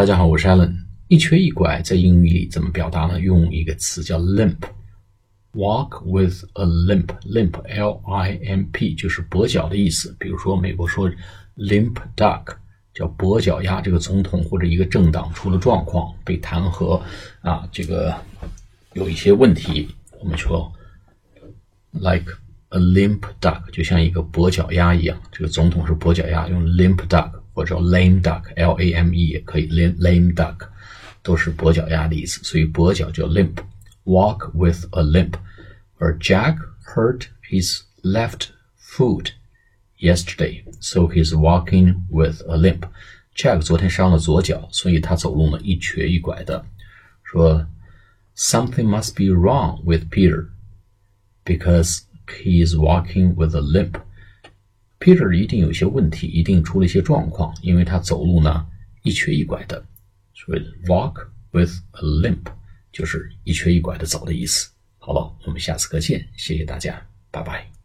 大家好，我是 Alan。一瘸一拐在英语里怎么表达呢？用一个词叫 limp，walk with a limp，limp，L-I-M-P 就是跛脚的意思。比如说美国说 limp duck，叫跛脚鸭。这个总统或者一个政党出了状况，被弹劾啊，这个有一些问题，我们说 like a limp duck，就像一个跛脚鸭一样。这个总统是跛脚鸭，用 limp duck。或者 lame duck，l a m e 也可以，lame lame duck 都是跛脚鸭的意思，所以跛脚叫 limp，walk with a limp。而 Jack hurt his left foot yesterday, so he's walking with a limp. Jack 昨天伤了左脚，所以他走路呢一瘸一拐的。说 something must be wrong with Peter because he is walking with a limp. Peter 一定有些问题，一定出了一些状况，因为他走路呢一瘸一拐的，所以 walk with a limp 就是一瘸一拐的走的意思。好了，我们下次课见，谢谢大家，拜拜。